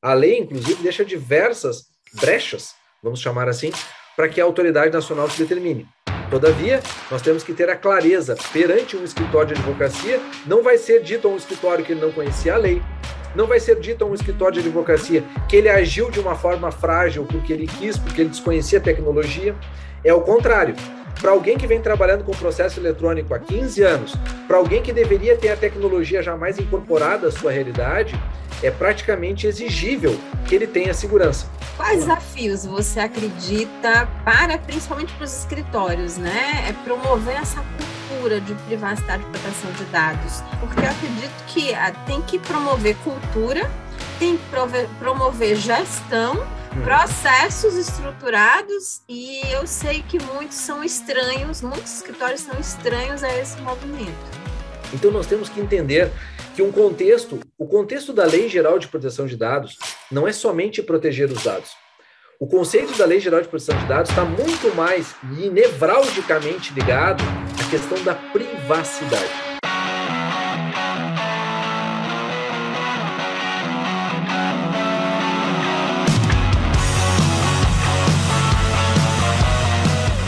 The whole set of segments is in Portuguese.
A lei, inclusive, deixa diversas brechas, vamos chamar assim, para que a autoridade nacional se determine. Todavia, nós temos que ter a clareza perante um escritório de advocacia, não vai ser dito a um escritório que ele não conhecia a lei, não vai ser dito a um escritório de advocacia que ele agiu de uma forma frágil porque ele quis, porque ele desconhecia a tecnologia. É o contrário. Para alguém que vem trabalhando com processo eletrônico há 15 anos, para alguém que deveria ter a tecnologia jamais incorporada à sua realidade, é praticamente exigível que ele tenha segurança. Quais desafios você acredita para, principalmente para os escritórios, né? É promover essa cultura de privacidade e proteção de dados? Porque eu acredito que ah, tem que promover cultura, tem que promover gestão, hum. processos estruturados e eu sei que muitos são estranhos, muitos escritórios são estranhos a esse movimento. Então nós temos que entender que um contexto, o contexto da Lei Geral de Proteção de Dados não é somente proteger os dados. O conceito da Lei Geral de Proteção de Dados está muito mais e nevralgicamente ligado à questão da privacidade.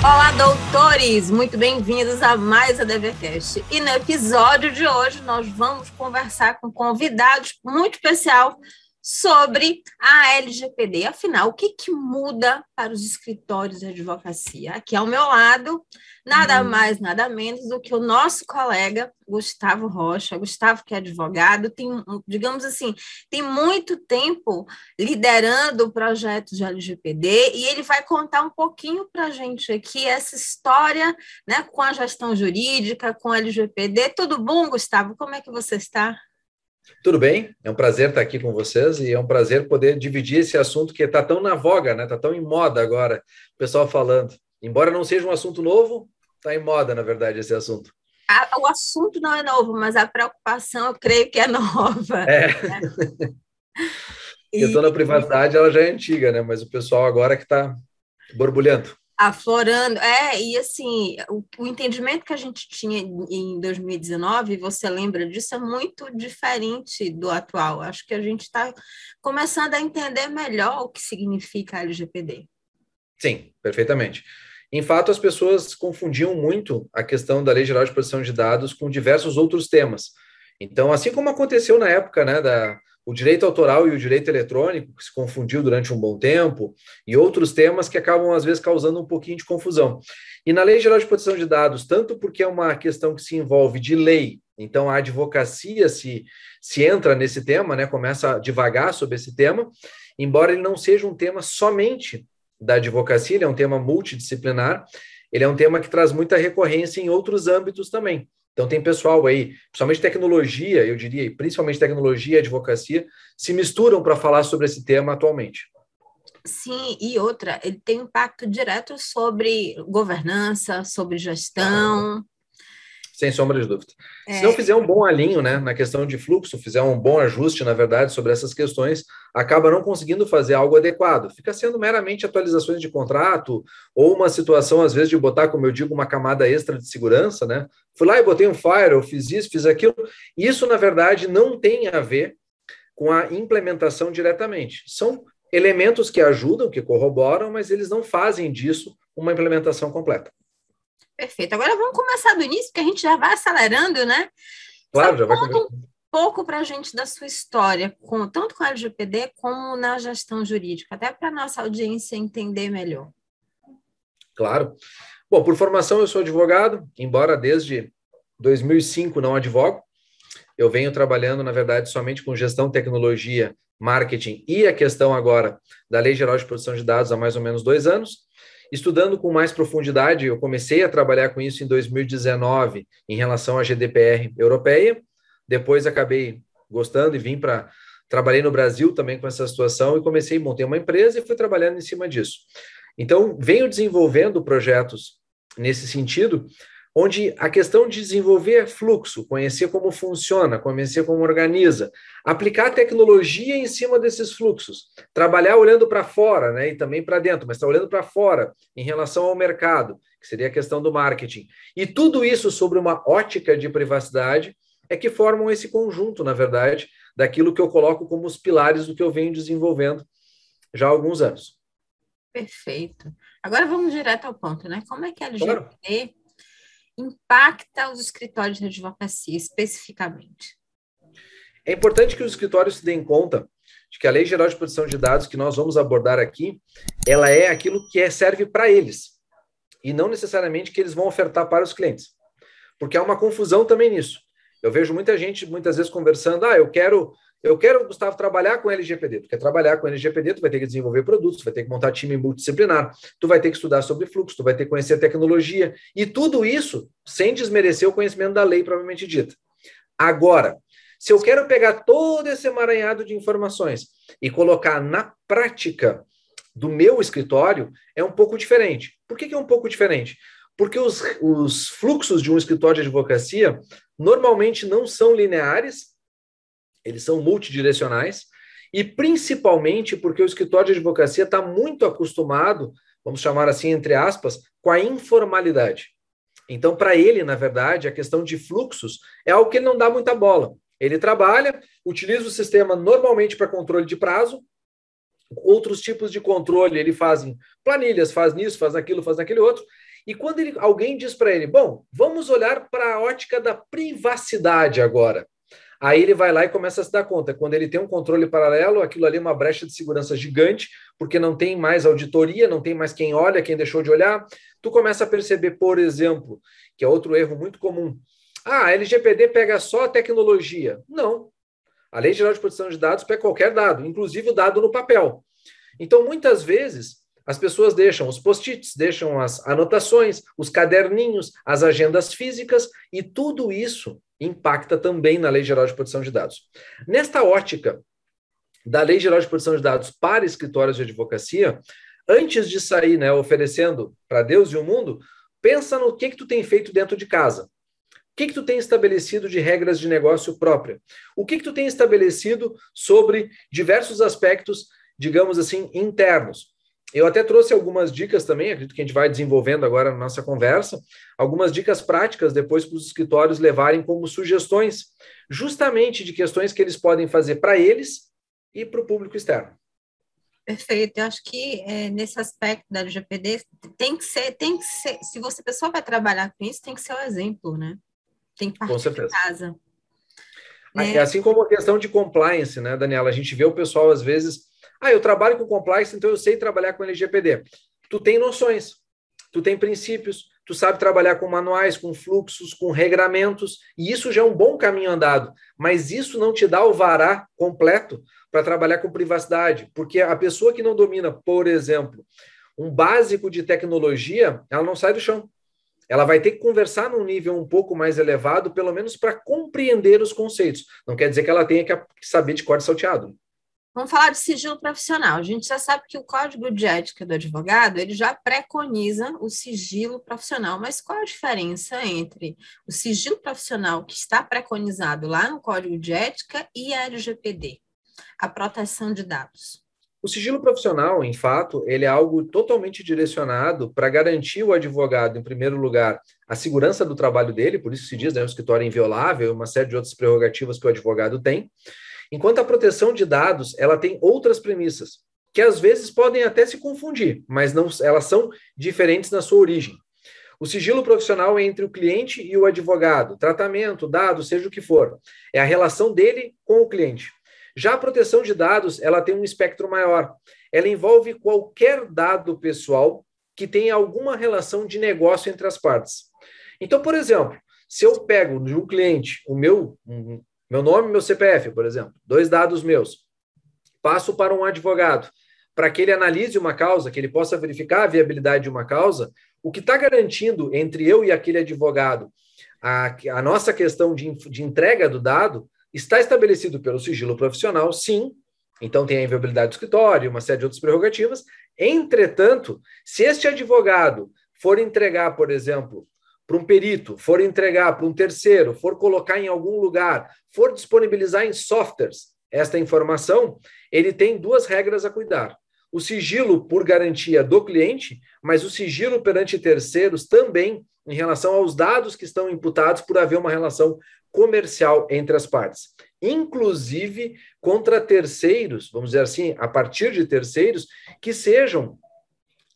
Olá, doutores! Muito bem-vindos a mais a DVCast. E no episódio de hoje nós vamos conversar com um convidado muito especial sobre a LGPD. Afinal, o que, que muda para os escritórios de advocacia? Aqui ao meu lado, nada uhum. mais, nada menos do que o nosso colega Gustavo Rocha. Gustavo, que é advogado, tem, digamos assim, tem muito tempo liderando projetos de LGPD e ele vai contar um pouquinho para a gente aqui essa história né, com a gestão jurídica, com a LGPD. Tudo bom, Gustavo? Como é que você está? Tudo bem, é um prazer estar aqui com vocês e é um prazer poder dividir esse assunto que está tão na voga, né? Está tão em moda agora, o pessoal falando. Embora não seja um assunto novo, está em moda, na verdade, esse assunto. o assunto não é novo, mas a preocupação eu creio que é nova. É. Né? eu estou na privacidade, ela já é antiga, né? Mas o pessoal agora que está borbulhando aflorando. É, e assim, o, o, entendimento que a gente tinha em 2019, você lembra disso, é muito diferente do atual. Acho que a gente está começando a entender melhor o que significa LGPD. Sim, perfeitamente. Em fato, as pessoas confundiam muito a questão da Lei Geral de Proteção de Dados com diversos outros temas. Então, assim como aconteceu na época né, da, o direito autoral e o direito eletrônico, que se confundiu durante um bom tempo, e outros temas que acabam, às vezes, causando um pouquinho de confusão. E na Lei Geral de Proteção de Dados, tanto porque é uma questão que se envolve de lei, então a advocacia se, se entra nesse tema, né, começa a devagar sobre esse tema, embora ele não seja um tema somente da advocacia, ele é um tema multidisciplinar, ele é um tema que traz muita recorrência em outros âmbitos também. Então, tem pessoal aí, principalmente tecnologia, eu diria, principalmente tecnologia e advocacia, se misturam para falar sobre esse tema atualmente. Sim, e outra, ele tem impacto direto sobre governança, sobre gestão, sem sombra de dúvida. É. Se não fizer um bom alinho né, na questão de fluxo, fizer um bom ajuste, na verdade, sobre essas questões, acaba não conseguindo fazer algo adequado. Fica sendo meramente atualizações de contrato, ou uma situação, às vezes, de botar, como eu digo, uma camada extra de segurança, né? Fui lá e botei um fire, eu fiz isso, fiz aquilo. Isso, na verdade, não tem a ver com a implementação diretamente. São elementos que ajudam, que corroboram, mas eles não fazem disso uma implementação completa. Perfeito. Agora vamos começar do início, porque a gente já vai acelerando, né? Claro, já vai começar. um pouco para a gente da sua história, com, tanto com a LGPD como na gestão jurídica, até para a nossa audiência entender melhor. Claro. Bom, por formação eu sou advogado, embora desde 2005 não advogo. Eu venho trabalhando, na verdade, somente com gestão, tecnologia, marketing e a questão agora da Lei Geral de Proteção de Dados há mais ou menos dois anos. Estudando com mais profundidade, eu comecei a trabalhar com isso em 2019 em relação à GDPR europeia. Depois acabei gostando e vim para trabalhei no Brasil também com essa situação e comecei a montar uma empresa e fui trabalhando em cima disso. Então, venho desenvolvendo projetos nesse sentido, onde a questão de desenvolver fluxo, conhecer como funciona, conhecer como organiza, aplicar tecnologia em cima desses fluxos, trabalhar olhando para fora, né, e também para dentro, mas está olhando para fora em relação ao mercado, que seria a questão do marketing. E tudo isso sobre uma ótica de privacidade é que formam esse conjunto, na verdade, daquilo que eu coloco como os pilares do que eu venho desenvolvendo já há alguns anos. Perfeito. Agora vamos direto ao ponto, né? Como é que a LGPD claro. Impacta os escritórios de advocacia especificamente? É importante que os escritórios se deem conta de que a Lei Geral de Proteção de Dados que nós vamos abordar aqui, ela é aquilo que é, serve para eles e não necessariamente que eles vão ofertar para os clientes. Porque há uma confusão também nisso. Eu vejo muita gente muitas vezes conversando, ah, eu quero eu quero, Gustavo, trabalhar com LGPD. Tu quer trabalhar com LGPD, tu vai ter que desenvolver produtos, tu vai ter que montar time multidisciplinar, tu vai ter que estudar sobre fluxo, tu vai ter que conhecer tecnologia, e tudo isso sem desmerecer o conhecimento da lei propriamente dita. Agora, se eu quero pegar todo esse emaranhado de informações e colocar na prática do meu escritório, é um pouco diferente. Por que, que é um pouco diferente? Porque os, os fluxos de um escritório de advocacia normalmente não são lineares, eles são multidirecionais, e principalmente porque o escritório de advocacia está muito acostumado, vamos chamar assim, entre aspas, com a informalidade. Então, para ele, na verdade, a questão de fluxos é algo que ele não dá muita bola. Ele trabalha, utiliza o sistema normalmente para controle de prazo, outros tipos de controle ele faz em planilhas, faz nisso, faz aquilo, faz aquele outro. E quando ele, alguém diz para ele, bom, vamos olhar para a ótica da privacidade agora. Aí ele vai lá e começa a se dar conta. Quando ele tem um controle paralelo, aquilo ali é uma brecha de segurança gigante, porque não tem mais auditoria, não tem mais quem olha, quem deixou de olhar. Tu começa a perceber, por exemplo, que é outro erro muito comum. Ah, a LGPD pega só a tecnologia. Não. A Lei Geral de Proteção de Dados pega qualquer dado, inclusive o dado no papel. Então, muitas vezes, as pessoas deixam os post-its, deixam as anotações, os caderninhos, as agendas físicas, e tudo isso impacta também na Lei Geral de Proteção de Dados. Nesta ótica da Lei Geral de Proteção de Dados para escritórios de advocacia, antes de sair né, oferecendo para Deus e o mundo, pensa no que, que tu tem feito dentro de casa. O que, que tu tem estabelecido de regras de negócio própria? O que, que tu tem estabelecido sobre diversos aspectos, digamos assim, internos? Eu até trouxe algumas dicas também, acredito que a gente vai desenvolvendo agora na nossa conversa, algumas dicas práticas depois para os escritórios levarem como sugestões, justamente de questões que eles podem fazer para eles e para o público externo. Perfeito. Eu acho que é, nesse aspecto da LGPD tem que ser, tem que ser, se você pessoa vai trabalhar com isso, tem que ser o exemplo, né? Tem que partir de casa. É. Assim como a questão de compliance, né, Daniela? A gente vê o pessoal às vezes ah, eu trabalho com compliance, então eu sei trabalhar com LGPD. Tu tem noções, tu tem princípios, tu sabe trabalhar com manuais, com fluxos, com regramentos, e isso já é um bom caminho andado. Mas isso não te dá o vará completo para trabalhar com privacidade, porque a pessoa que não domina, por exemplo, um básico de tecnologia, ela não sai do chão. Ela vai ter que conversar num nível um pouco mais elevado, pelo menos para compreender os conceitos. Não quer dizer que ela tenha que saber de corte salteado. Vamos falar de sigilo profissional. A gente já sabe que o Código de Ética do Advogado ele já preconiza o sigilo profissional, mas qual a diferença entre o sigilo profissional que está preconizado lá no Código de Ética e a LGPD, a proteção de dados? O sigilo profissional, em fato, ele é algo totalmente direcionado para garantir o advogado, em primeiro lugar, a segurança do trabalho dele, por isso se diz, né, um escritório inviolável, uma série de outras prerrogativas que o advogado tem, Enquanto a proteção de dados, ela tem outras premissas, que às vezes podem até se confundir, mas não, elas são diferentes na sua origem. O sigilo profissional é entre o cliente e o advogado, tratamento, dados, seja o que for. É a relação dele com o cliente. Já a proteção de dados, ela tem um espectro maior. Ela envolve qualquer dado pessoal que tenha alguma relação de negócio entre as partes. Então, por exemplo, se eu pego de um cliente o meu meu nome e meu CPF, por exemplo, dois dados meus. Passo para um advogado, para que ele analise uma causa, que ele possa verificar a viabilidade de uma causa. O que está garantindo entre eu e aquele advogado a, a nossa questão de, de entrega do dado está estabelecido pelo sigilo profissional, sim. Então tem a inviabilidade do escritório, uma série de outras prerrogativas. Entretanto, se este advogado for entregar, por exemplo, para um perito, for entregar para um terceiro, for colocar em algum lugar, for disponibilizar em softwares esta informação, ele tem duas regras a cuidar. O sigilo por garantia do cliente, mas o sigilo perante terceiros também em relação aos dados que estão imputados por haver uma relação comercial entre as partes. inclusive contra terceiros, vamos dizer assim, a partir de terceiros que sejam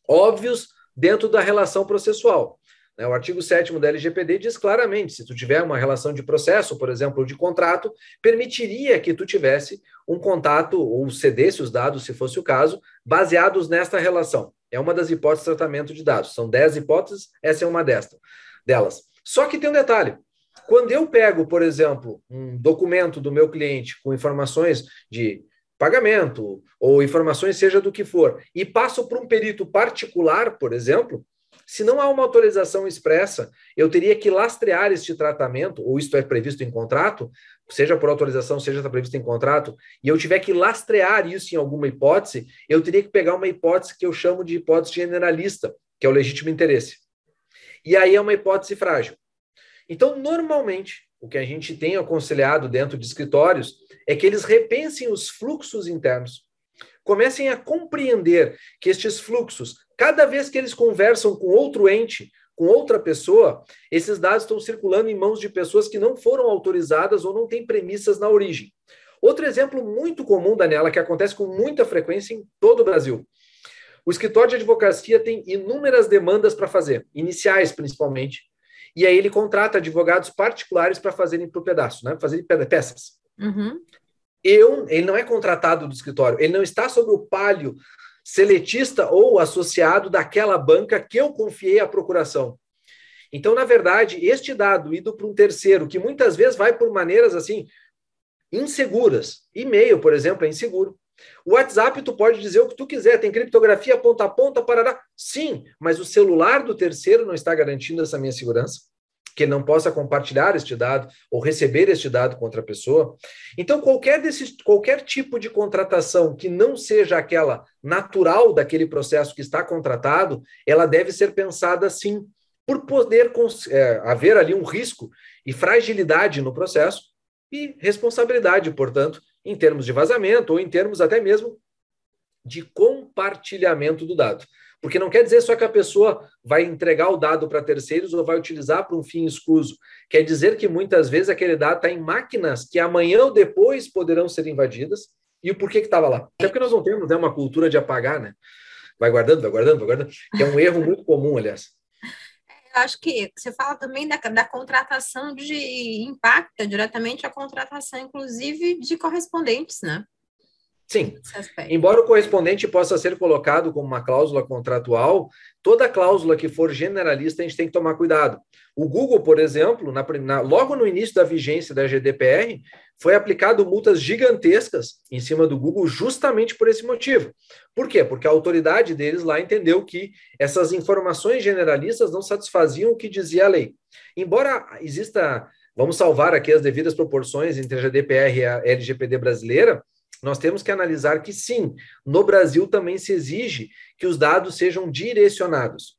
óbvios dentro da relação processual. Né, o artigo 7 da LGPD diz claramente, se tu tiver uma relação de processo, por exemplo, de contrato, permitiria que tu tivesse um contato ou cedesse os dados, se fosse o caso, baseados nesta relação. É uma das hipóteses de tratamento de dados. São 10 hipóteses, essa é uma desta, delas. Só que tem um detalhe. Quando eu pego, por exemplo, um documento do meu cliente com informações de pagamento ou informações seja do que for e passo para um perito particular, por exemplo, se não há uma autorização expressa, eu teria que lastrear este tratamento, ou isto é previsto em contrato, seja por autorização, seja está previsto em contrato, e eu tiver que lastrear isso em alguma hipótese, eu teria que pegar uma hipótese que eu chamo de hipótese generalista, que é o legítimo interesse. E aí é uma hipótese frágil. Então, normalmente, o que a gente tem aconselhado dentro de escritórios é que eles repensem os fluxos internos. Comecem a compreender que estes fluxos, cada vez que eles conversam com outro ente, com outra pessoa, esses dados estão circulando em mãos de pessoas que não foram autorizadas ou não têm premissas na origem. Outro exemplo muito comum, Daniela, que acontece com muita frequência em todo o Brasil. O escritório de advocacia tem inúmeras demandas para fazer, iniciais principalmente, e aí ele contrata advogados particulares para fazerem por pedaço, né? Fazerem peças. Uhum. Eu, ele não é contratado do escritório, ele não está sob o palio seletista ou associado daquela banca que eu confiei à procuração. Então, na verdade, este dado ido para um terceiro, que muitas vezes vai por maneiras assim inseguras. E-mail, por exemplo, é inseguro. O WhatsApp, tu pode dizer o que tu quiser, tem criptografia ponta a ponta, parará. Sim, mas o celular do terceiro não está garantindo essa minha segurança, que não possa compartilhar este dado ou receber este dado contra a pessoa. Então, qualquer, desse, qualquer tipo de contratação que não seja aquela natural daquele processo que está contratado, ela deve ser pensada sim, por poder é, haver ali um risco e fragilidade no processo e responsabilidade, portanto, em termos de vazamento ou em termos até mesmo de compartilhamento do dado. Porque não quer dizer só que a pessoa vai entregar o dado para terceiros ou vai utilizar para um fim escuso. Quer dizer que muitas vezes aquele dado está em máquinas que amanhã ou depois poderão ser invadidas. E o porquê que estava lá? Até porque nós não temos né, uma cultura de apagar, né? Vai guardando, vai guardando, vai guardando, que é um erro muito comum, aliás acho que você fala também da, da contratação de impacta diretamente a contratação, inclusive, de correspondentes, né? Sim. Embora o correspondente possa ser colocado como uma cláusula contratual, toda cláusula que for generalista a gente tem que tomar cuidado. O Google, por exemplo, na, na, logo no início da vigência da GDPR, foi aplicado multas gigantescas em cima do Google justamente por esse motivo. Por quê? Porque a autoridade deles lá entendeu que essas informações generalistas não satisfaziam o que dizia a lei. Embora exista, vamos salvar aqui as devidas proporções entre a GDPR e a LGPD brasileira, nós temos que analisar que sim, no Brasil também se exige que os dados sejam direcionados.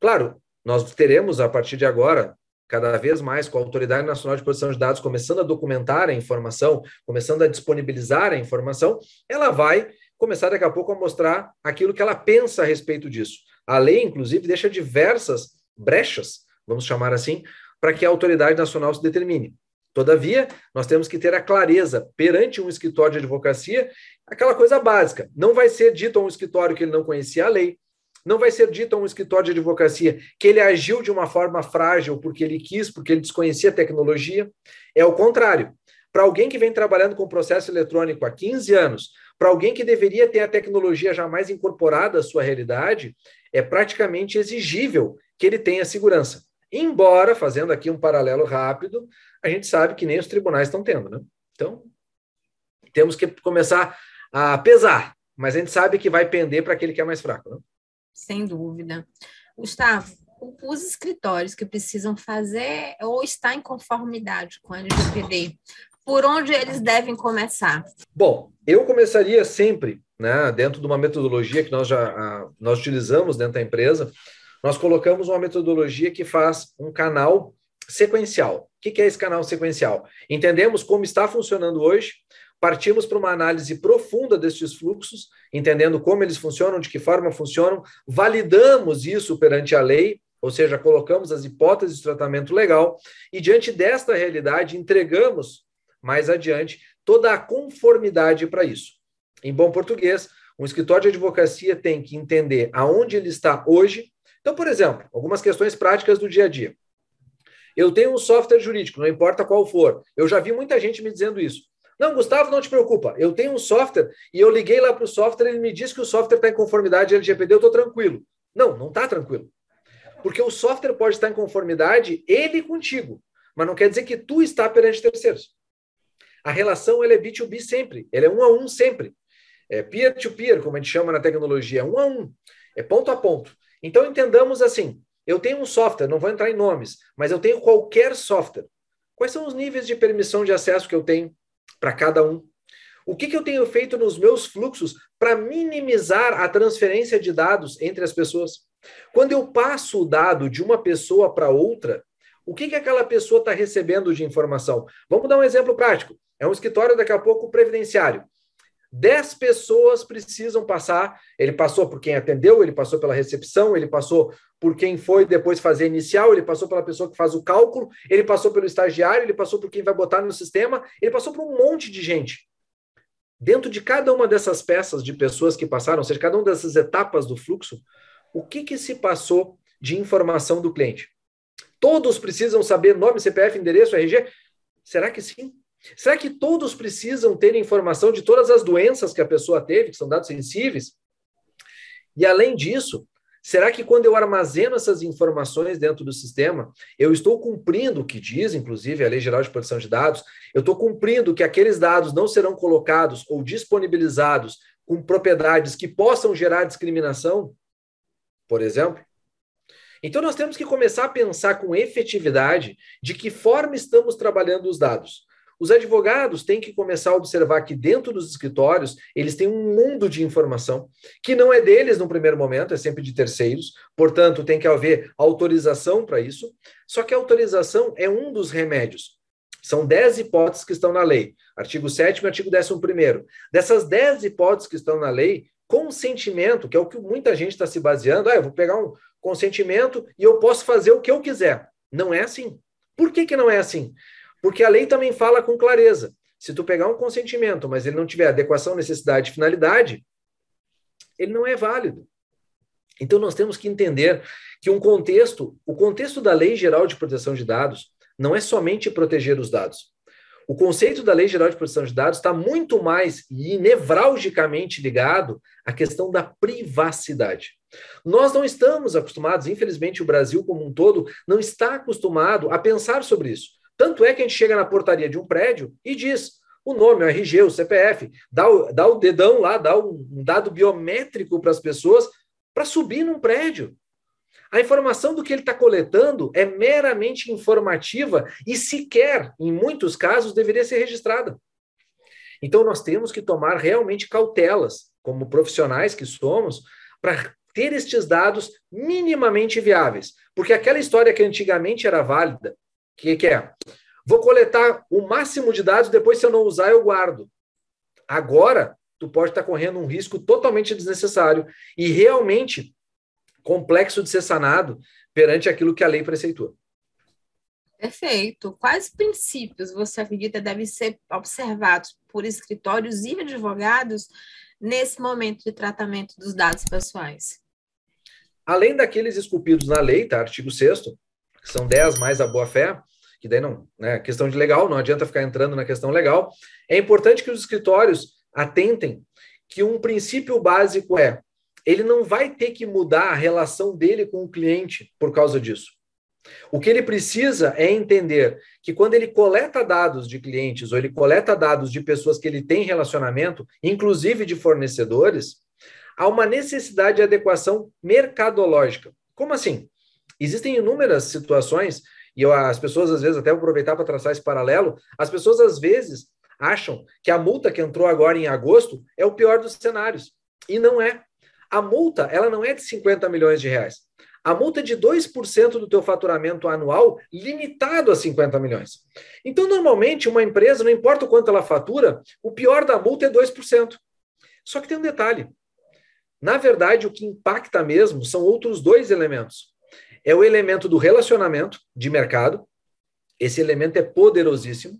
Claro, nós teremos a partir de agora cada vez mais com a Autoridade Nacional de Proteção de Dados começando a documentar a informação, começando a disponibilizar a informação, ela vai começar daqui a pouco a mostrar aquilo que ela pensa a respeito disso. A lei, inclusive, deixa diversas brechas, vamos chamar assim, para que a autoridade nacional se determine. Todavia, nós temos que ter a clareza perante um escritório de advocacia, aquela coisa básica. Não vai ser dito a um escritório que ele não conhecia a lei, não vai ser dito a um escritório de advocacia que ele agiu de uma forma frágil porque ele quis, porque ele desconhecia a tecnologia. É o contrário. Para alguém que vem trabalhando com processo eletrônico há 15 anos, para alguém que deveria ter a tecnologia jamais incorporada à sua realidade, é praticamente exigível que ele tenha segurança. Embora, fazendo aqui um paralelo rápido, a gente sabe que nem os tribunais estão tendo, né? Então, temos que começar a pesar, mas a gente sabe que vai pender para aquele que é mais fraco, né? Sem dúvida. Gustavo, os escritórios que precisam fazer ou estar em conformidade com a LGPD, por onde eles devem começar? Bom, eu começaria sempre, né, dentro de uma metodologia que nós já nós utilizamos dentro da empresa, nós colocamos uma metodologia que faz um canal sequencial. O que é esse canal sequencial? Entendemos como está funcionando hoje, partimos para uma análise profunda destes fluxos, entendendo como eles funcionam, de que forma funcionam, validamos isso perante a lei, ou seja, colocamos as hipóteses de tratamento legal, e diante desta realidade, entregamos mais adiante toda a conformidade para isso. Em bom português, um escritório de advocacia tem que entender aonde ele está hoje. Então, por exemplo, algumas questões práticas do dia a dia. Eu tenho um software jurídico, não importa qual for. Eu já vi muita gente me dizendo isso. Não, Gustavo, não te preocupa. Eu tenho um software e eu liguei lá para o software, ele me disse que o software está em conformidade LGPD, eu estou tranquilo. Não, não está tranquilo. Porque o software pode estar em conformidade, ele contigo, mas não quer dizer que tu está perante terceiros. A relação ela é B2B sempre, ela é um a um sempre. É peer-to-peer, -peer, como a gente chama na tecnologia, um a um, é ponto a ponto. Então entendamos assim: eu tenho um software, não vou entrar em nomes, mas eu tenho qualquer software. Quais são os níveis de permissão de acesso que eu tenho para cada um? O que, que eu tenho feito nos meus fluxos para minimizar a transferência de dados entre as pessoas? Quando eu passo o dado de uma pessoa para outra, o que, que aquela pessoa está recebendo de informação? Vamos dar um exemplo prático. É um escritório, daqui a pouco, previdenciário. Dez pessoas precisam passar. Ele passou por quem atendeu, ele passou pela recepção, ele passou por quem foi depois fazer inicial, ele passou pela pessoa que faz o cálculo, ele passou pelo estagiário, ele passou por quem vai botar no sistema, ele passou por um monte de gente. Dentro de cada uma dessas peças de pessoas que passaram, ou seja, cada uma dessas etapas do fluxo, o que, que se passou de informação do cliente? Todos precisam saber nome, CPF, endereço, RG? Será que sim? Será que todos precisam ter informação de todas as doenças que a pessoa teve, que são dados sensíveis? E além disso, será que quando eu armazeno essas informações dentro do sistema, eu estou cumprindo o que diz, inclusive, a Lei Geral de Proteção de Dados? Eu estou cumprindo que aqueles dados não serão colocados ou disponibilizados com propriedades que possam gerar discriminação, por exemplo? Então, nós temos que começar a pensar com efetividade de que forma estamos trabalhando os dados. Os advogados têm que começar a observar que dentro dos escritórios eles têm um mundo de informação que não é deles no primeiro momento, é sempre de terceiros, portanto, tem que haver autorização para isso. Só que a autorização é um dos remédios. São 10 hipóteses que estão na lei, artigo 7 e artigo 11. Dessas 10 hipóteses que estão na lei, consentimento, que é o que muita gente está se baseando, ah, eu vou pegar um consentimento e eu posso fazer o que eu quiser. Não é assim. Por que, que não é assim? Porque a lei também fala com clareza. Se tu pegar um consentimento, mas ele não tiver adequação, necessidade e finalidade, ele não é válido. Então nós temos que entender que um contexto, o contexto da Lei Geral de Proteção de Dados não é somente proteger os dados. O conceito da Lei Geral de Proteção de Dados está muito mais e nevralgicamente ligado à questão da privacidade. Nós não estamos acostumados, infelizmente o Brasil como um todo não está acostumado a pensar sobre isso. Tanto é que a gente chega na portaria de um prédio e diz o nome, o RG, o CPF, dá o, dá o dedão lá, dá um, um dado biométrico para as pessoas para subir num prédio. A informação do que ele está coletando é meramente informativa e sequer, em muitos casos, deveria ser registrada. Então, nós temos que tomar realmente cautelas, como profissionais que somos, para ter estes dados minimamente viáveis. Porque aquela história que antigamente era válida, que, que é? Vou coletar o máximo de dados, depois, se eu não usar, eu guardo. Agora, tu pode estar correndo um risco totalmente desnecessário e realmente complexo de ser sanado perante aquilo que a lei preceitua. Perfeito. Quais princípios você acredita devem ser observados por escritórios e advogados nesse momento de tratamento dos dados pessoais? Além daqueles esculpidos na lei, tá? Artigo 6 que são 10 mais a boa-fé, que daí não, né, questão de legal, não adianta ficar entrando na questão legal. É importante que os escritórios atentem que um princípio básico é ele não vai ter que mudar a relação dele com o cliente por causa disso. O que ele precisa é entender que quando ele coleta dados de clientes ou ele coleta dados de pessoas que ele tem relacionamento, inclusive de fornecedores, há uma necessidade de adequação mercadológica. Como assim? Existem inúmeras situações, e eu, as pessoas, às vezes, até vou aproveitar para traçar esse paralelo, as pessoas, às vezes, acham que a multa que entrou agora em agosto é o pior dos cenários. E não é. A multa, ela não é de 50 milhões de reais. A multa é de 2% do teu faturamento anual, limitado a 50 milhões. Então, normalmente, uma empresa, não importa o quanto ela fatura, o pior da multa é 2%. Só que tem um detalhe. Na verdade, o que impacta mesmo são outros dois elementos é o elemento do relacionamento de mercado. Esse elemento é poderosíssimo.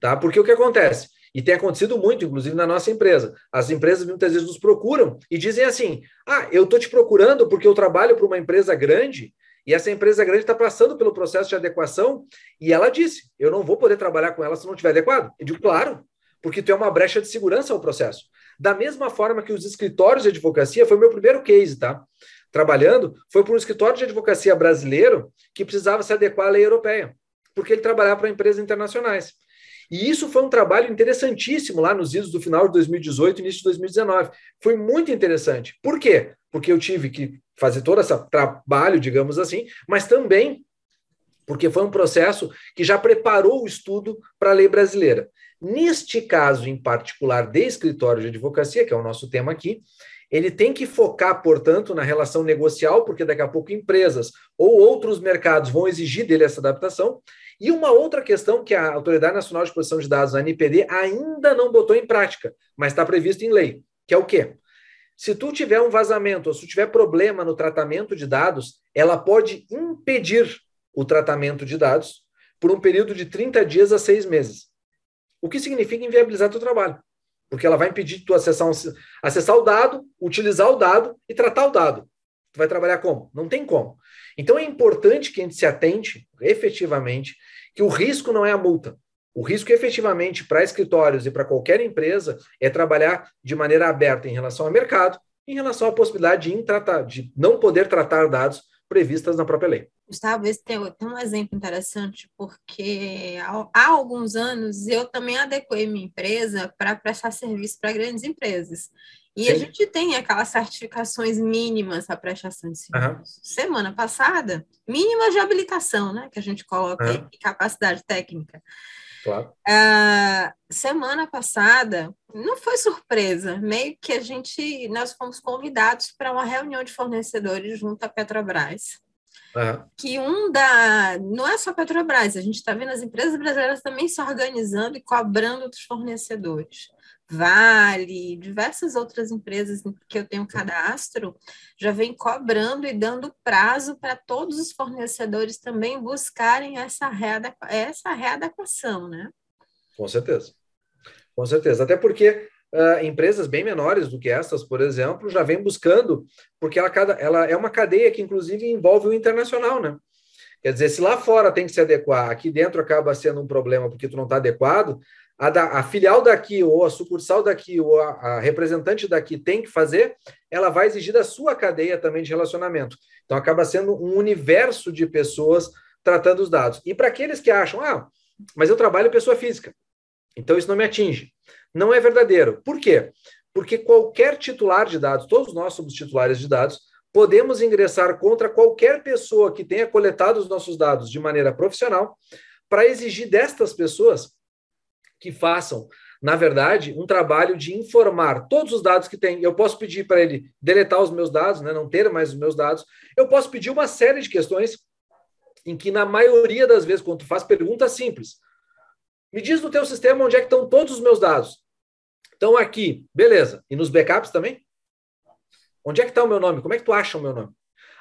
tá? Porque o que acontece? E tem acontecido muito, inclusive na nossa empresa. As empresas muitas vezes nos procuram e dizem assim: ah, eu estou te procurando porque eu trabalho para uma empresa grande e essa empresa grande está passando pelo processo de adequação e ela disse: eu não vou poder trabalhar com ela se não estiver adequado. Eu digo, claro, porque tem uma brecha de segurança ao processo. Da mesma forma que os escritórios de advocacia, foi meu primeiro case, tá? Trabalhando, foi para um escritório de advocacia brasileiro que precisava se adequar à lei europeia, porque ele trabalhava para empresas internacionais. E isso foi um trabalho interessantíssimo lá nos idos do final de 2018 início de 2019. Foi muito interessante. Por quê? Porque eu tive que fazer todo esse trabalho, digamos assim, mas também porque foi um processo que já preparou o estudo para a lei brasileira. Neste caso em particular de escritório de advocacia, que é o nosso tema aqui, ele tem que focar, portanto, na relação negocial, porque daqui a pouco empresas ou outros mercados vão exigir dele essa adaptação. E uma outra questão que a Autoridade Nacional de Proteção de Dados, a NPD, ainda não botou em prática, mas está previsto em lei, que é o quê? Se tu tiver um vazamento ou se tu tiver problema no tratamento de dados, ela pode impedir o tratamento de dados por um período de 30 dias a seis meses. O que significa inviabilizar teu trabalho. Porque ela vai impedir tu acessar, um, acessar o dado, utilizar o dado e tratar o dado. Tu vai trabalhar como? Não tem como. Então é importante que a gente se atente, efetivamente, que o risco não é a multa. O risco, efetivamente, para escritórios e para qualquer empresa é trabalhar de maneira aberta em relação ao mercado, em relação à possibilidade de, tratar, de não poder tratar dados previstas na própria lei. Gustavo, esse tem, tem um exemplo interessante, porque há, há, alguns anos eu também adequei minha empresa para prestar serviço para grandes empresas. E Sim. a gente tem aquelas certificações mínimas para prestação de serviço. Uhum. Semana passada, mínimas de habilitação, né? Que a gente coloca uhum. em capacidade técnica. Claro. Semana passada, não foi surpresa, meio que a gente, nós fomos convidados para uma reunião de fornecedores junto à Petrobras. Uhum. Que um da. Não é só Petrobras, a gente está vendo as empresas brasileiras também se organizando e cobrando dos fornecedores. Vale, diversas outras empresas que eu tenho cadastro, já vem cobrando e dando prazo para todos os fornecedores também buscarem essa, readequa essa readequação, né? Com certeza. Com certeza. Até porque uh, empresas bem menores do que essas, por exemplo, já vem buscando, porque ela, cada, ela é uma cadeia que, inclusive, envolve o internacional, né? Quer dizer, se lá fora tem que se adequar, aqui dentro acaba sendo um problema porque tu não está adequado, a, da, a, filial daqui, ou a sucursal daqui, ou a, a, representante daqui tem que fazer, ela vai exigir da sua cadeia também de relacionamento. Então, acaba sendo um universo de pessoas tratando os dados. E para aqueles que acham, ah, mas eu trabalho pessoa física, então isso não me atinge. Não é verdadeiro. Por quê? Porque qualquer titular de dados, todos nós somos titulares de dados, podemos ingressar contra qualquer pessoa que tenha coletado os nossos dados de maneira profissional para exigir destas pessoas que façam, na verdade, um trabalho de informar todos os dados que tem. Eu posso pedir para ele deletar os meus dados, né, não ter mais os meus dados. Eu posso pedir uma série de questões em que, na maioria das vezes, quando tu faz perguntas simples, me diz no teu sistema onde é que estão todos os meus dados. Estão aqui, beleza. E nos backups também? Onde é que está o meu nome? Como é que tu acha o meu nome?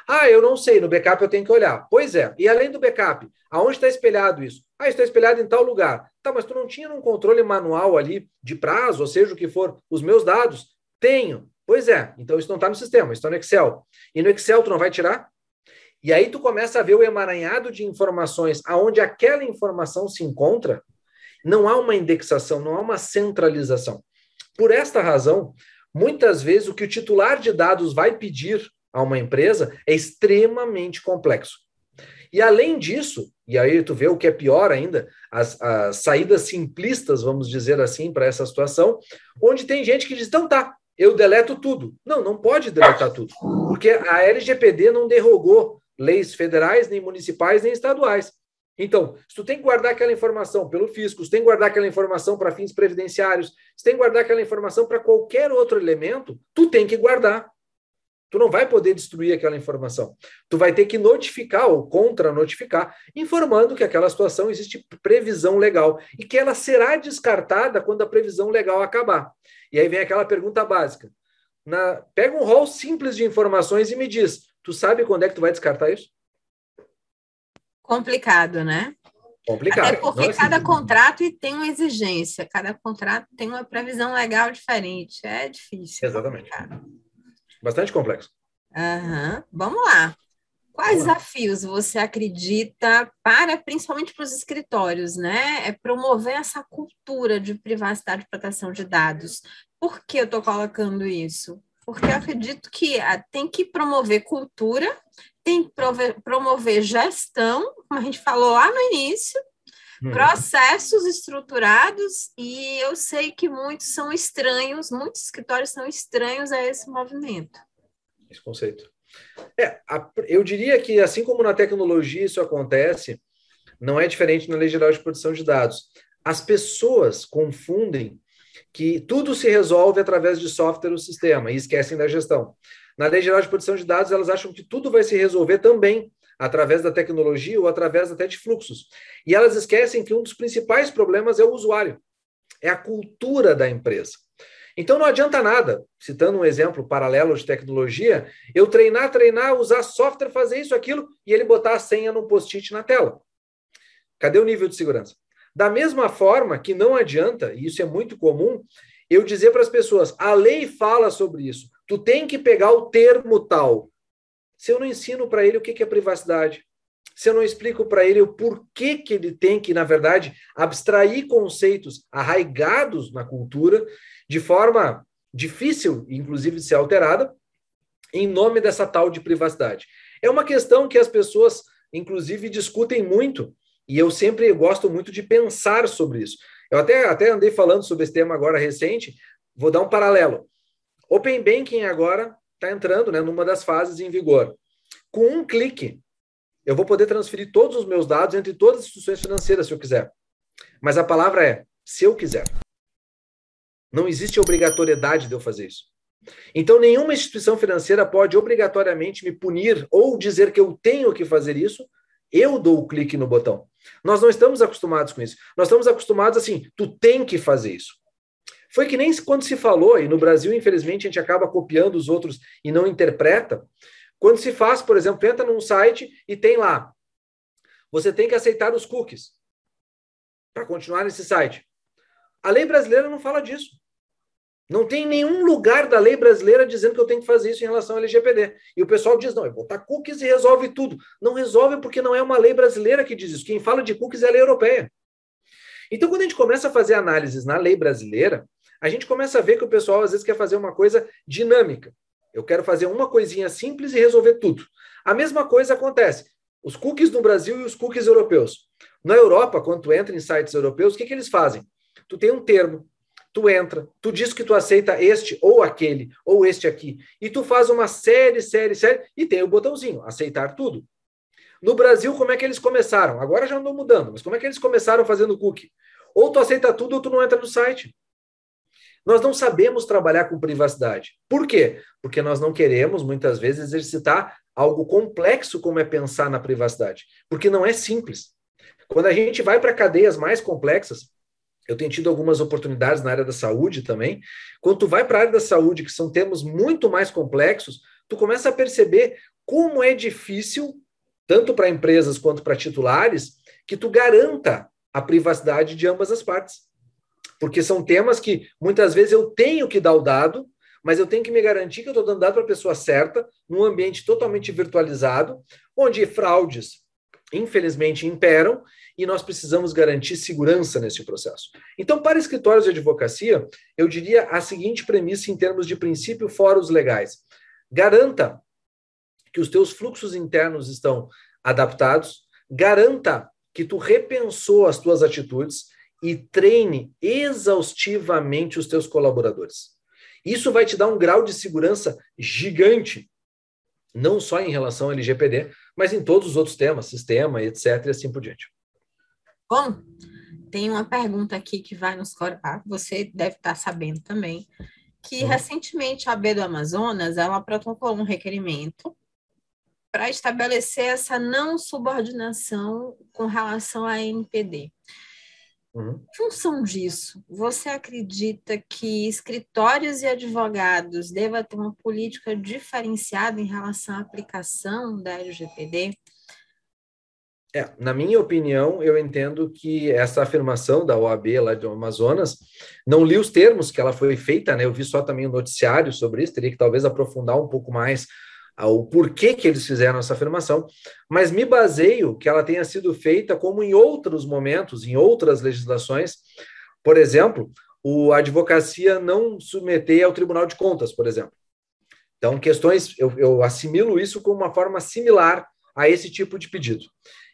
Ah, eu não sei, no backup eu tenho que olhar. Pois é, e além do backup, aonde está espelhado isso? Ah, está espelhado em tal lugar. Tá, mas tu não tinha um controle manual ali de prazo, ou seja, o que for, os meus dados? Tenho. Pois é, então isso não está no sistema, isso está no Excel. E no Excel tu não vai tirar? E aí tu começa a ver o emaranhado de informações aonde aquela informação se encontra. Não há uma indexação, não há uma centralização. Por esta razão, muitas vezes o que o titular de dados vai pedir a uma empresa é extremamente complexo. E além disso, e aí tu vê o que é pior ainda, as, as saídas simplistas, vamos dizer assim, para essa situação, onde tem gente que diz, então tá, eu deleto tudo. Não, não pode deletar tudo, porque a LGPD não derrogou leis federais, nem municipais, nem estaduais. Então, se tu tem que guardar aquela informação pelo fisco, se tem que guardar aquela informação para fins previdenciários, se tem que guardar aquela informação para qualquer outro elemento, tu tem que guardar. Tu não vai poder destruir aquela informação. Tu vai ter que notificar ou contra-notificar, informando que aquela situação existe previsão legal e que ela será descartada quando a previsão legal acabar. E aí vem aquela pergunta básica. Na, pega um rol simples de informações e me diz: tu sabe quando é que tu vai descartar isso? Complicado, né? Complicado. Até porque é cada contrato tem uma exigência, cada contrato tem uma previsão legal diferente. É difícil. Exatamente. Complicado. Bastante complexo. Uhum. Vamos lá. Quais desafios você acredita para, principalmente para os escritórios, né? É promover essa cultura de privacidade e proteção de dados. Por que eu estou colocando isso? Porque eu acredito que ah, tem que promover cultura, tem que promover gestão, como a gente falou lá no início, hum. processos estruturados, e eu sei que muitos são estranhos, muitos escritórios são estranhos a esse movimento. Esse conceito. É, a, eu diria que, assim como na tecnologia isso acontece, não é diferente na Lei Geral de Proteção de Dados. As pessoas confundem que tudo se resolve através de software ou sistema e esquecem da gestão. Na Lei Geral de Proteção de Dados, elas acham que tudo vai se resolver também através da tecnologia ou através até de fluxos. E elas esquecem que um dos principais problemas é o usuário, é a cultura da empresa. Então não adianta nada, citando um exemplo paralelo de tecnologia, eu treinar, treinar, usar software, fazer isso, aquilo, e ele botar a senha no post-it na tela. Cadê o nível de segurança? Da mesma forma que não adianta, e isso é muito comum, eu dizer para as pessoas, a lei fala sobre isso, tu tem que pegar o termo tal. Se eu não ensino para ele o que é privacidade, se eu não explico para ele o porquê que ele tem que, na verdade, abstrair conceitos arraigados na cultura de forma difícil, inclusive, de ser alterada, em nome dessa tal de privacidade. É uma questão que as pessoas, inclusive, discutem muito, e eu sempre gosto muito de pensar sobre isso. Eu até, até andei falando sobre esse tema agora recente, vou dar um paralelo. Open Banking agora está entrando né, numa das fases em vigor. Com um clique, eu vou poder transferir todos os meus dados entre todas as instituições financeiras, se eu quiser. Mas a palavra é se eu quiser. Não existe obrigatoriedade de eu fazer isso. Então, nenhuma instituição financeira pode obrigatoriamente me punir ou dizer que eu tenho que fazer isso. Eu dou o clique no botão. Nós não estamos acostumados com isso. Nós estamos acostumados assim, tu tem que fazer isso. Foi que nem quando se falou, e no Brasil, infelizmente, a gente acaba copiando os outros e não interpreta. Quando se faz, por exemplo, entra num site e tem lá, você tem que aceitar os cookies para continuar nesse site. A lei brasileira não fala disso. Não tem nenhum lugar da lei brasileira dizendo que eu tenho que fazer isso em relação ao LGPD. E o pessoal diz: não, vou botar cookies e resolve tudo. Não resolve porque não é uma lei brasileira que diz isso. Quem fala de cookies é a lei europeia. Então, quando a gente começa a fazer análises na lei brasileira, a gente começa a ver que o pessoal às vezes quer fazer uma coisa dinâmica. Eu quero fazer uma coisinha simples e resolver tudo. A mesma coisa acontece. Os cookies no Brasil e os cookies europeus. Na Europa, quando tu entra em sites europeus, o que, que eles fazem? Tu tem um termo, tu entra, tu diz que tu aceita este ou aquele, ou este aqui, e tu faz uma série, série, série, e tem o botãozinho, aceitar tudo. No Brasil, como é que eles começaram? Agora já andou mudando, mas como é que eles começaram fazendo cookie? Ou tu aceita tudo ou tu não entra no site. Nós não sabemos trabalhar com privacidade. Por quê? Porque nós não queremos, muitas vezes, exercitar algo complexo como é pensar na privacidade. Porque não é simples. Quando a gente vai para cadeias mais complexas, eu tenho tido algumas oportunidades na área da saúde também. Quando tu vai para a área da saúde, que são termos muito mais complexos, tu começa a perceber como é difícil, tanto para empresas quanto para titulares, que tu garanta a privacidade de ambas as partes. Porque são temas que muitas vezes eu tenho que dar o dado, mas eu tenho que me garantir que eu estou dando dado para a pessoa certa, num ambiente totalmente virtualizado, onde fraudes, infelizmente, imperam e nós precisamos garantir segurança nesse processo. Então, para escritórios de advocacia, eu diria a seguinte premissa em termos de princípio fora os legais. Garanta que os teus fluxos internos estão adaptados, garanta que tu repensou as tuas atitudes e treine exaustivamente os teus colaboradores. Isso vai te dar um grau de segurança gigante, não só em relação ao LGPD, mas em todos os outros temas, sistema, etc, e assim por diante. Bom, tem uma pergunta aqui que vai nos ah, você deve estar sabendo também, que uhum. recentemente a B do Amazonas, ela protocolou um requerimento para estabelecer essa não subordinação com relação à NPD. Uhum. Em função disso, você acredita que escritórios e advogados devem ter uma política diferenciada em relação à aplicação da LGPD? É, na minha opinião, eu entendo que essa afirmação da OAB lá do Amazonas, não li os termos que ela foi feita, né? Eu vi só também o um noticiário sobre isso, teria que talvez aprofundar um pouco mais o porquê que eles fizeram essa afirmação, mas me baseio que ela tenha sido feita como em outros momentos, em outras legislações, por exemplo, o a advocacia não submeter ao Tribunal de Contas, por exemplo. Então, questões, eu, eu assimilo isso como uma forma similar a esse tipo de pedido.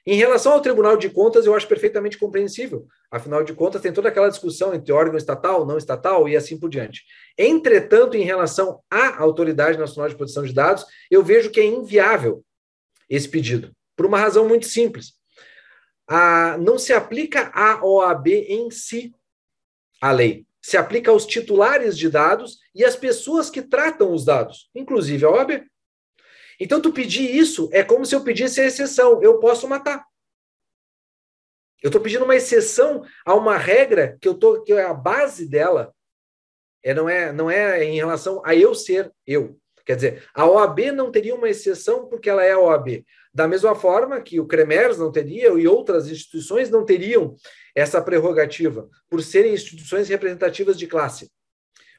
Em relação ao Tribunal de Contas, eu acho perfeitamente compreensível. Afinal de contas, tem toda aquela discussão entre órgão estatal, não estatal e assim por diante. Entretanto, em relação à Autoridade Nacional de Proteção de Dados, eu vejo que é inviável esse pedido, por uma razão muito simples. A, não se aplica à OAB em si a lei. Se aplica aos titulares de dados e às pessoas que tratam os dados, inclusive a OAB. Então, tu pedir isso é como se eu pedisse a exceção. Eu posso matar. Eu estou pedindo uma exceção a uma regra que eu tô, que é a base dela. É, não, é, não é em relação a eu ser eu. Quer dizer, a OAB não teria uma exceção porque ela é a OAB. Da mesma forma que o CREMERS não teria e outras instituições não teriam essa prerrogativa, por serem instituições representativas de classe.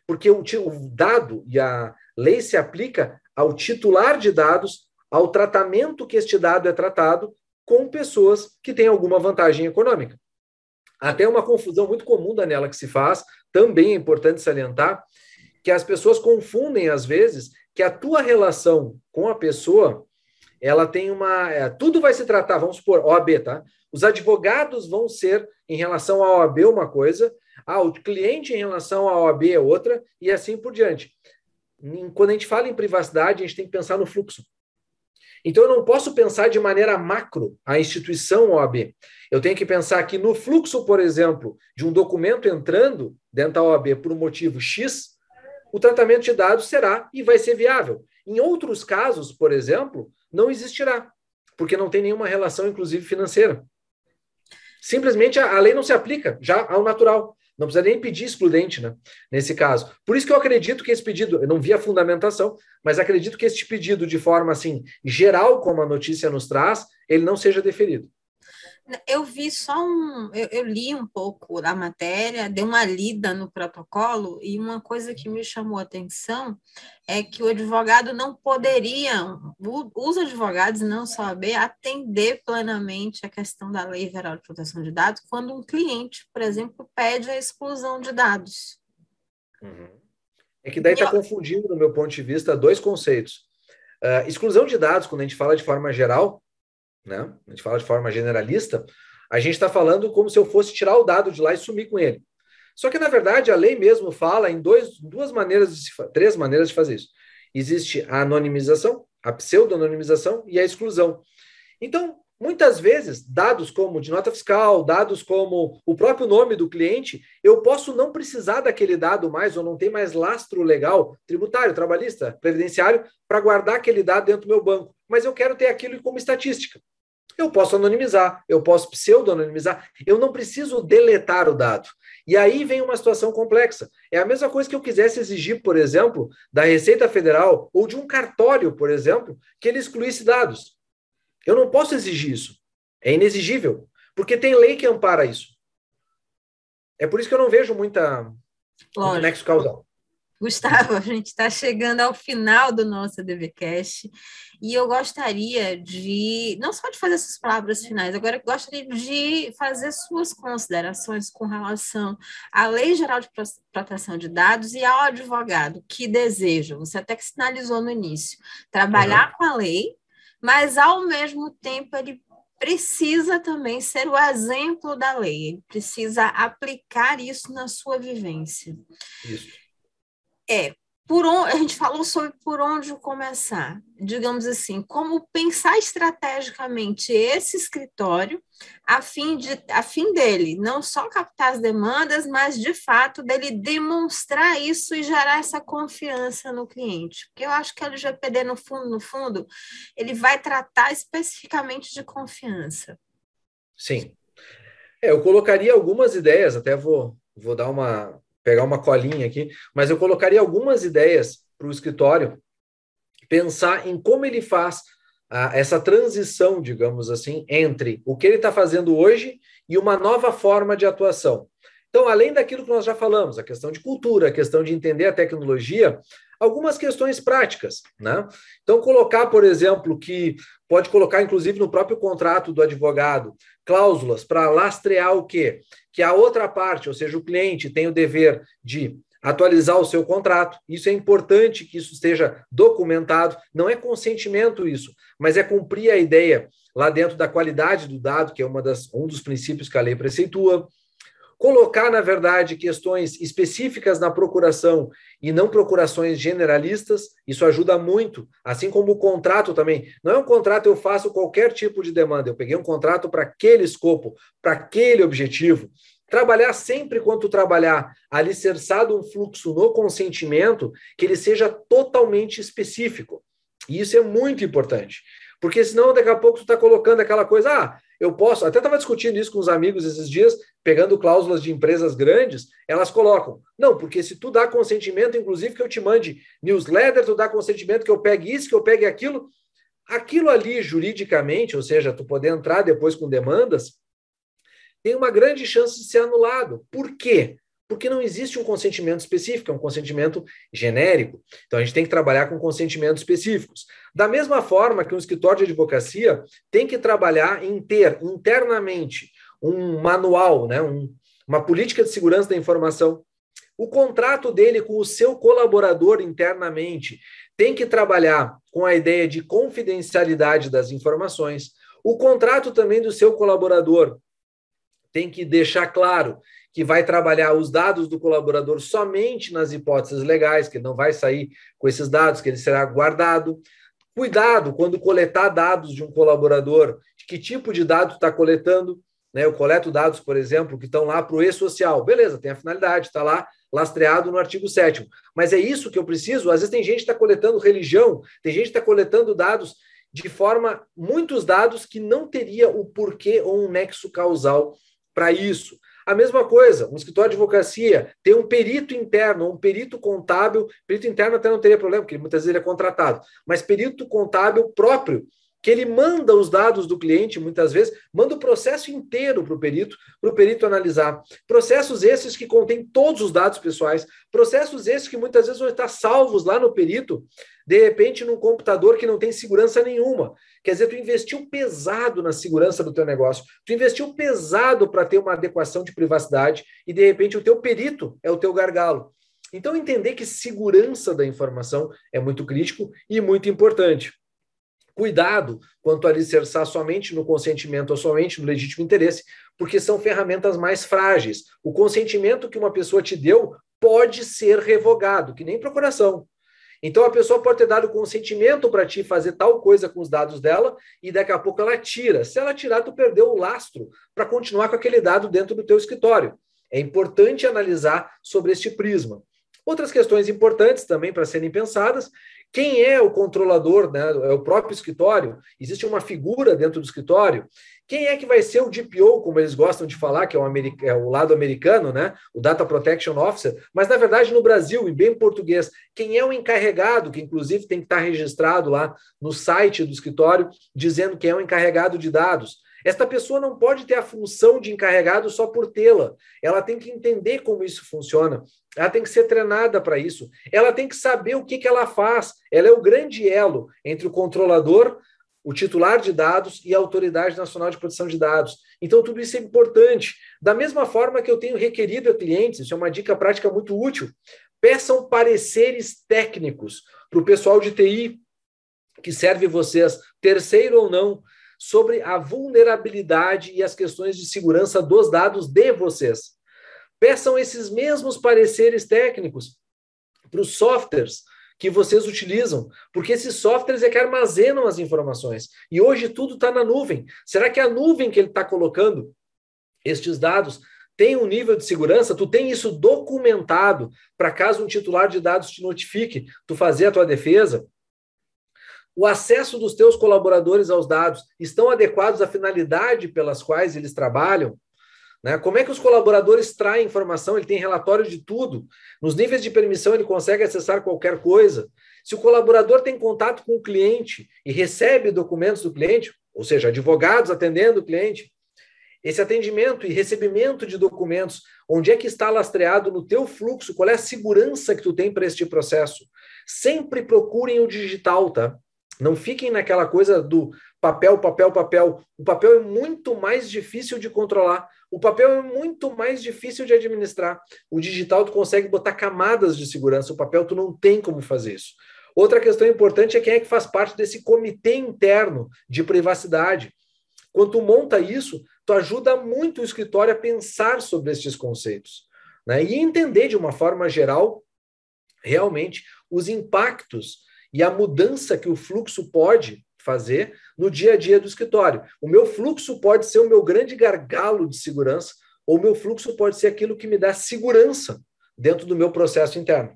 Porque o, o dado e a lei se aplica ao titular de dados, ao tratamento que este dado é tratado com pessoas que têm alguma vantagem econômica. Até uma confusão muito comum, Daniela, que se faz, também é importante salientar, que as pessoas confundem, às vezes, que a tua relação com a pessoa, ela tem uma... É, tudo vai se tratar, vamos supor, OAB, tá? Os advogados vão ser, em relação à OAB, uma coisa, ah, o cliente em relação à OAB é outra, e assim por diante quando a gente fala em privacidade, a gente tem que pensar no fluxo. Então, eu não posso pensar de maneira macro a instituição OAB. Eu tenho que pensar aqui no fluxo, por exemplo, de um documento entrando dentro da OAB por um motivo X, o tratamento de dados será e vai ser viável. Em outros casos, por exemplo, não existirá, porque não tem nenhuma relação, inclusive financeira. Simplesmente a, lei não se aplica já ao natural. Não precisa nem pedir excludente, né? Nesse caso. Por isso que eu acredito que esse pedido, eu não vi a fundamentação, mas acredito que este pedido, de forma assim, geral, como a notícia nos traz, ele não seja deferido. Eu vi só um. Eu, eu, li um pouco da matéria, dei uma lida no protocolo, e uma coisa que me chamou a atenção é que o advogado não poderia, os advogados, não só a B, atender plenamente a questão da Lei Geral de Proteção de Dados quando um cliente, por exemplo, pede a exclusão de dados. Uhum. É que daí está confundindo, no meu ponto de vista, dois conceitos. Uh, exclusão de dados, quando a gente fala de forma geral, né? A gente fala de forma generalista, a gente está falando como se eu fosse tirar o dado de lá e sumir com ele. Só que, na verdade, a lei mesmo fala em dois, duas maneiras, de, três maneiras de fazer isso. Existe a anonimização, a pseudo-anonimização e a exclusão. Então, Muitas vezes, dados como de nota fiscal, dados como o próprio nome do cliente, eu posso não precisar daquele dado mais ou não ter mais lastro legal, tributário, trabalhista, previdenciário, para guardar aquele dado dentro do meu banco. Mas eu quero ter aquilo como estatística. Eu posso anonimizar, eu posso pseudo-anonimizar, eu não preciso deletar o dado. E aí vem uma situação complexa. É a mesma coisa que eu quisesse exigir, por exemplo, da Receita Federal ou de um cartório, por exemplo, que ele excluísse dados. Eu não posso exigir isso. É inexigível, porque tem lei que ampara isso. É por isso que eu não vejo muita Lógico. nexo causal. Gustavo, a gente está chegando ao final do nosso DVCast e eu gostaria de, não só de fazer essas palavras finais, agora eu gostaria de fazer suas considerações com relação à Lei Geral de Proteção de Dados e ao advogado que deseja, você até que sinalizou no início, trabalhar uhum. com a lei, mas ao mesmo tempo ele precisa também ser o exemplo da lei, ele precisa aplicar isso na sua vivência. Isso. É, por a gente falou sobre por onde começar, digamos assim, como pensar estrategicamente esse escritório a fim, de, a fim dele não só captar as demandas, mas de fato dele demonstrar isso e gerar essa confiança no cliente. Porque eu acho que a LGPD, no fundo, no fundo, ele vai tratar especificamente de confiança. Sim. É, eu colocaria algumas ideias, até vou, vou dar uma, pegar uma colinha aqui, mas eu colocaria algumas ideias para o escritório pensar em como ele faz a, essa transição, digamos assim, entre o que ele está fazendo hoje e uma nova forma de atuação. Então, além daquilo que nós já falamos, a questão de cultura, a questão de entender a tecnologia, algumas questões práticas, né? Então, colocar, por exemplo, que pode colocar, inclusive, no próprio contrato do advogado, cláusulas para lastrear o quê? Que a outra parte, ou seja, o cliente, tem o dever de atualizar o seu contrato. Isso é importante que isso esteja documentado. Não é consentimento isso, mas é cumprir a ideia lá dentro da qualidade do dado, que é uma das, um dos princípios que a lei preceitua colocar, na verdade, questões específicas na procuração e não procurações generalistas, isso ajuda muito, assim como o contrato também. Não é um contrato, eu faço qualquer tipo de demanda, eu peguei um contrato para aquele escopo, para aquele objetivo. Trabalhar sempre quanto trabalhar alicerçado um fluxo no consentimento, que ele seja totalmente específico. E isso é muito importante. Porque senão, daqui a pouco, tu está colocando aquela coisa, ah, eu posso, até estava discutindo isso com os amigos esses dias, pegando cláusulas de empresas grandes, elas colocam, não, porque se tu dá consentimento, inclusive que eu te mande newsletter, tu dá consentimento que eu pegue isso, que eu pegue aquilo, aquilo ali juridicamente, ou seja, tu poder entrar depois com demandas, tem uma grande chance de ser anulado. Por quê? Porque não existe um consentimento específico, é um consentimento genérico. Então a gente tem que trabalhar com consentimentos específicos. Da mesma forma que um escritório de advocacia tem que trabalhar em ter internamente um manual, né, um, uma política de segurança da informação. O contrato dele com o seu colaborador internamente tem que trabalhar com a ideia de confidencialidade das informações. O contrato também do seu colaborador tem que deixar claro que vai trabalhar os dados do colaborador somente nas hipóteses legais, que ele não vai sair com esses dados, que ele será guardado. Cuidado quando coletar dados de um colaborador, de que tipo de dado está coletando. Né? Eu coleto dados, por exemplo, que estão lá para o e-social. Beleza, tem a finalidade, está lá lastreado no artigo 7 Mas é isso que eu preciso? Às vezes tem gente que está coletando religião, tem gente que está coletando dados de forma, muitos dados que não teria o porquê ou um nexo causal para isso. A mesma coisa, um escritório de advocacia tem um perito interno, um perito contábil, perito interno até não teria problema, porque muitas vezes ele é contratado, mas perito contábil próprio, que ele manda os dados do cliente, muitas vezes, manda o processo inteiro para o perito, para o perito analisar. Processos esses que contêm todos os dados pessoais, processos esses que muitas vezes vão estar salvos lá no perito, de repente num computador que não tem segurança nenhuma. Quer dizer, tu investiu pesado na segurança do teu negócio, tu investiu pesado para ter uma adequação de privacidade e de repente o teu perito é o teu gargalo. Então entender que segurança da informação é muito crítico e muito importante. Cuidado quanto a alicerçar somente no consentimento ou somente no legítimo interesse, porque são ferramentas mais frágeis. O consentimento que uma pessoa te deu pode ser revogado, que nem procuração. Então a pessoa pode ter dado consentimento para ti fazer tal coisa com os dados dela e daqui a pouco ela tira. Se ela tirar, tu perdeu o lastro para continuar com aquele dado dentro do teu escritório. É importante analisar sobre este prisma. Outras questões importantes também para serem pensadas quem é o controlador? Né? É o próprio escritório? Existe uma figura dentro do escritório? Quem é que vai ser o DPO, como eles gostam de falar, que é o, é o, lado americano, né? o Data Protection Officer? Mas, na verdade, no Brasil, em bem português, quem é o encarregado, que inclusive tem que estar registrado lá no site do escritório, dizendo quem é o encarregado de dados? Esta pessoa não pode ter a função de encarregado só por tê-la. Ela tem que entender como isso funciona. Ela tem que ser treinada para isso. Ela tem que saber o que, que ela faz. Ela é o grande elo entre o controlador, o titular de dados e a Autoridade Nacional de Proteção de Dados. Então, tudo isso é importante. Da mesma forma que eu tenho requerido a clientes, isso é uma dica prática muito útil, peçam pareceres técnicos para o pessoal de TI que serve vocês, terceiro ou não, sobre a vulnerabilidade e as questões de segurança dos dados de vocês. Peçam esses mesmos pareceres técnicos para os softwares que vocês utilizam, porque esses softwares é que armazenam as informações. E hoje tudo está na nuvem. Será que a nuvem que ele está colocando estes dados tem um nível de segurança? Tu tem isso documentado para caso um titular de dados te notifique, tu fazer a tua defesa? O acesso dos teus colaboradores aos dados estão adequados à finalidade pelas quais eles trabalham? Né? Como é que os colaboradores traem informação? Ele tem relatório de tudo. Nos níveis de permissão, ele consegue acessar qualquer coisa. Se o colaborador tem contato com o cliente e recebe documentos do cliente, ou seja, advogados atendendo o cliente, esse atendimento e recebimento de documentos, onde é que está lastreado no teu fluxo, qual é a segurança que tu tem para este processo? Sempre procurem o digital, tá? Não fiquem naquela coisa do papel, papel, papel. O papel é muito mais difícil de controlar. O papel é muito mais difícil de administrar. O digital tu consegue botar camadas de segurança. O papel tu não tem como fazer isso. Outra questão importante é quem é que faz parte desse comitê interno de privacidade. Quando tu monta isso, tu ajuda muito o escritório a pensar sobre estes conceitos né? e entender de uma forma geral realmente os impactos e a mudança que o fluxo pode fazer no dia a dia do escritório. O meu fluxo pode ser o meu grande gargalo de segurança, ou o meu fluxo pode ser aquilo que me dá segurança dentro do meu processo interno.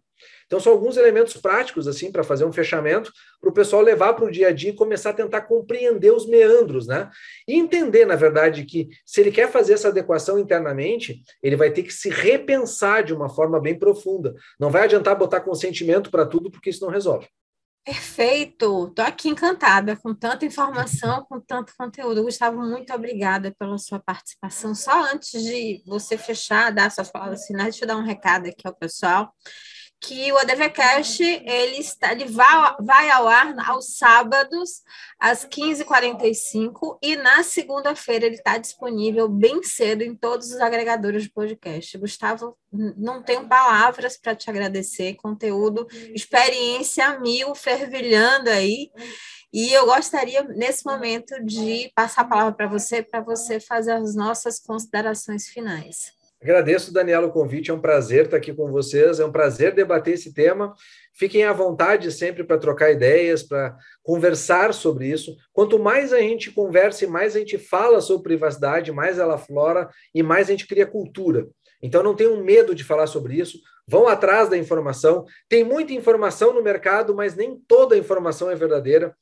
Então, são alguns elementos práticos, assim, para fazer um fechamento, para o pessoal levar para o dia a dia e começar a tentar compreender os meandros, né? E entender, na verdade, que se ele quer fazer essa adequação internamente, ele vai ter que se repensar de uma forma bem profunda. Não vai adiantar botar consentimento para tudo, porque isso não resolve. Perfeito, estou aqui encantada com tanta informação, com tanto conteúdo. Gustavo, muito obrigada pela sua participação. Só antes de você fechar, dar suas palavras finais, deixa eu dar um recado aqui ao pessoal que o ADVCast ele, está, ele vai, vai ao ar aos sábados, às 15h45, e na segunda-feira ele está disponível bem cedo em todos os agregadores de podcast. Gustavo, não tenho palavras para te agradecer, conteúdo, experiência mil, fervilhando aí. E eu gostaria, nesse momento, de passar a palavra para você, para você fazer as nossas considerações finais. Agradeço, Daniela, o convite. É um prazer estar aqui com vocês. É um prazer debater esse tema. Fiquem à vontade sempre para trocar ideias, para conversar sobre isso. Quanto mais a gente conversa e mais a gente fala sobre privacidade, mais ela flora e mais a gente cria cultura. Então não tenham medo de falar sobre isso. Vão atrás da informação. Tem muita informação no mercado, mas nem toda a informação é verdadeira.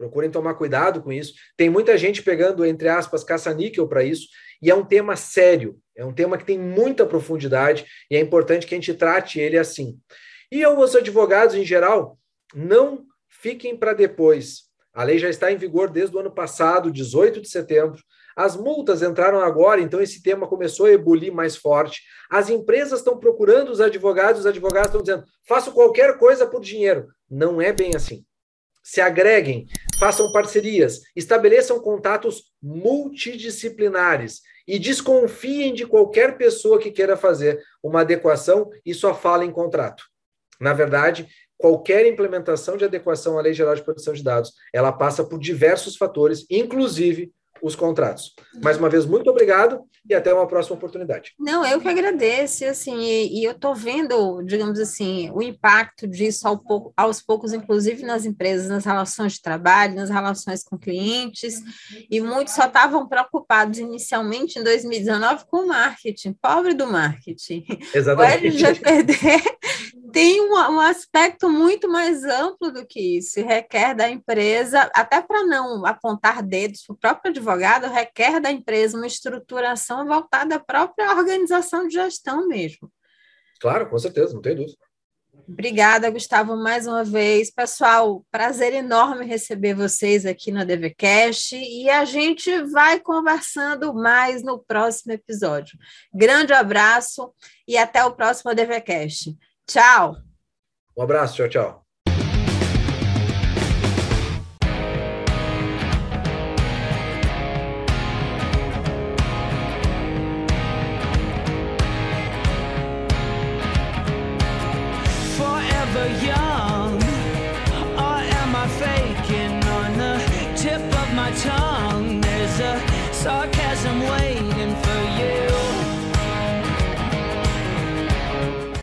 Procurem tomar cuidado com isso. Tem muita gente pegando, entre aspas, caça-níquel para isso. E é um tema sério, é um tema que tem muita profundidade e é importante que a gente trate ele assim. E os advogados, em geral, não fiquem para depois. A lei já está em vigor desde o ano passado, 18 de setembro. As multas entraram agora, então esse tema começou a ebulir mais forte. As empresas estão procurando os advogados, os advogados estão dizendo: faço qualquer coisa por dinheiro. Não é bem assim. Se agreguem, façam parcerias, estabeleçam contatos multidisciplinares e desconfiem de qualquer pessoa que queira fazer uma adequação e só fala em contrato. Na verdade, qualquer implementação de adequação à Lei Geral de Proteção de Dados, ela passa por diversos fatores, inclusive os contratos. Mais uma vez, muito obrigado e até uma próxima oportunidade. Não, eu que agradeço, assim, e, e eu estou vendo, digamos assim, o impacto disso ao pouco, aos poucos, inclusive nas empresas, nas relações de trabalho, nas relações com clientes, e muitos só estavam preocupados inicialmente em 2019 com o marketing, pobre do marketing. Exatamente. O LGPD tem um, um, aspecto muito mais amplo do que isso, requer da empresa, até para não apontar dedos para o próprio advogado, requer da empresa uma estruturação voltada à própria organização de gestão mesmo. Claro, com certeza, não tem dúvida. Obrigada, Gustavo, mais uma vez. Pessoal, prazer enorme receber vocês aqui no DVCast e a gente vai conversando mais no próximo episódio. Grande abraço e até o próximo DVCast. Tchau. Um abraço, tchau, tchau.